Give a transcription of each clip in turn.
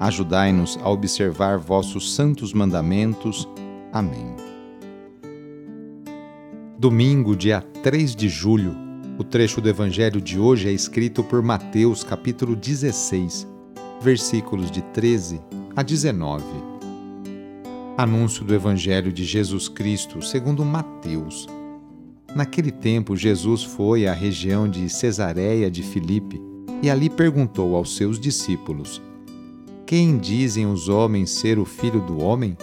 Ajudai-nos a observar vossos santos mandamentos. Amém. Domingo, dia 3 de julho. O trecho do evangelho de hoje é escrito por Mateus, capítulo 16 versículos de 13 a 19. Anúncio do Evangelho de Jesus Cristo segundo Mateus. Naquele tempo, Jesus foi à região de Cesareia de Filipe e ali perguntou aos seus discípulos: Quem dizem os homens ser o filho do homem?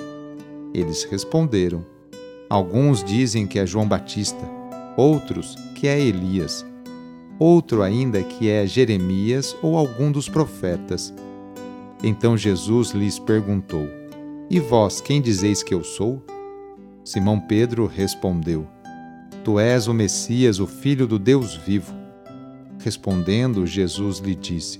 Eles responderam: Alguns dizem que é João Batista, outros que é Elias, outro ainda que é Jeremias ou algum dos profetas. Então Jesus lhes perguntou: E vós, quem dizeis que eu sou? Simão Pedro respondeu: Tu és o Messias, o Filho do Deus vivo. Respondendo, Jesus lhe disse: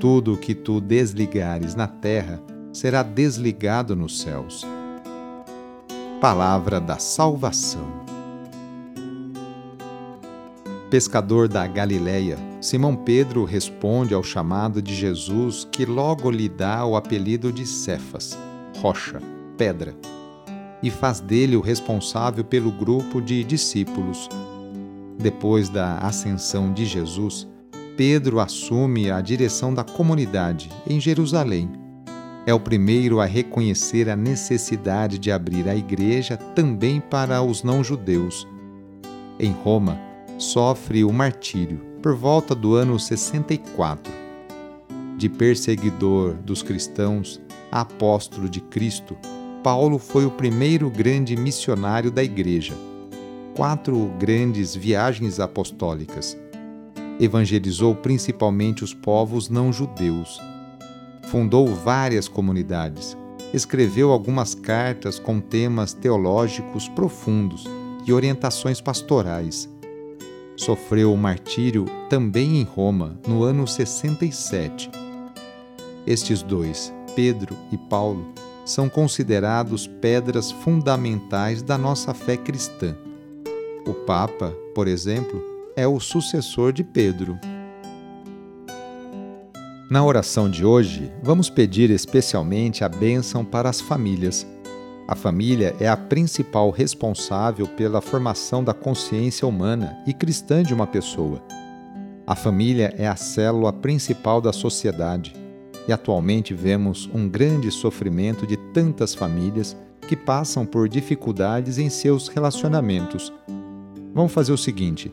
Tudo o que tu desligares na terra será desligado nos céus. Palavra da Salvação pescador da Galileia, Simão Pedro responde ao chamado de Jesus, que logo lhe dá o apelido de Cefas, rocha, pedra, e faz dele o responsável pelo grupo de discípulos. Depois da ascensão de Jesus, Pedro assume a direção da comunidade em Jerusalém. É o primeiro a reconhecer a necessidade de abrir a igreja também para os não-judeus. Em Roma, sofre o martírio por volta do ano 64. De perseguidor dos cristãos a apóstolo de Cristo, Paulo foi o primeiro grande missionário da Igreja. Quatro grandes viagens apostólicas. Evangelizou principalmente os povos não-judeus. Fundou várias comunidades. Escreveu algumas cartas com temas teológicos profundos e orientações pastorais sofreu o martírio também em Roma, no ano 67. Estes dois, Pedro e Paulo, são considerados pedras fundamentais da nossa fé cristã. O Papa, por exemplo, é o sucessor de Pedro. Na oração de hoje, vamos pedir especialmente a bênção para as famílias a família é a principal responsável pela formação da consciência humana e cristã de uma pessoa. A família é a célula principal da sociedade e atualmente vemos um grande sofrimento de tantas famílias que passam por dificuldades em seus relacionamentos. Vamos fazer o seguinte: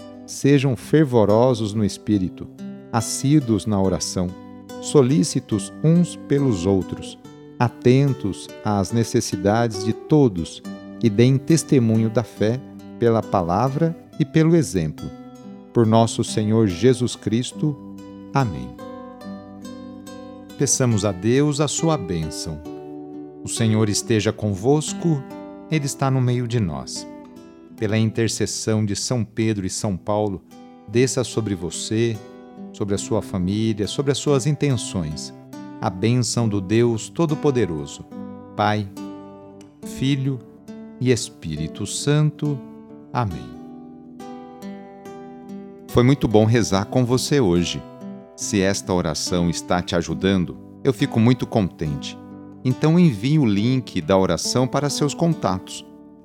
sejam fervorosos no espírito, assíduos na oração, solícitos uns pelos outros atentos às necessidades de todos e deem testemunho da fé pela palavra e pelo exemplo. Por nosso Senhor Jesus Cristo. Amém. Peçamos a Deus a sua bênção. O Senhor esteja convosco, Ele está no meio de nós. Pela intercessão de São Pedro e São Paulo, desça sobre você, sobre a sua família, sobre as suas intenções, a bênção do Deus Todo-Poderoso, Pai, Filho e Espírito Santo. Amém. Foi muito bom rezar com você hoje. Se esta oração está te ajudando, eu fico muito contente. Então envie o link da oração para seus contatos,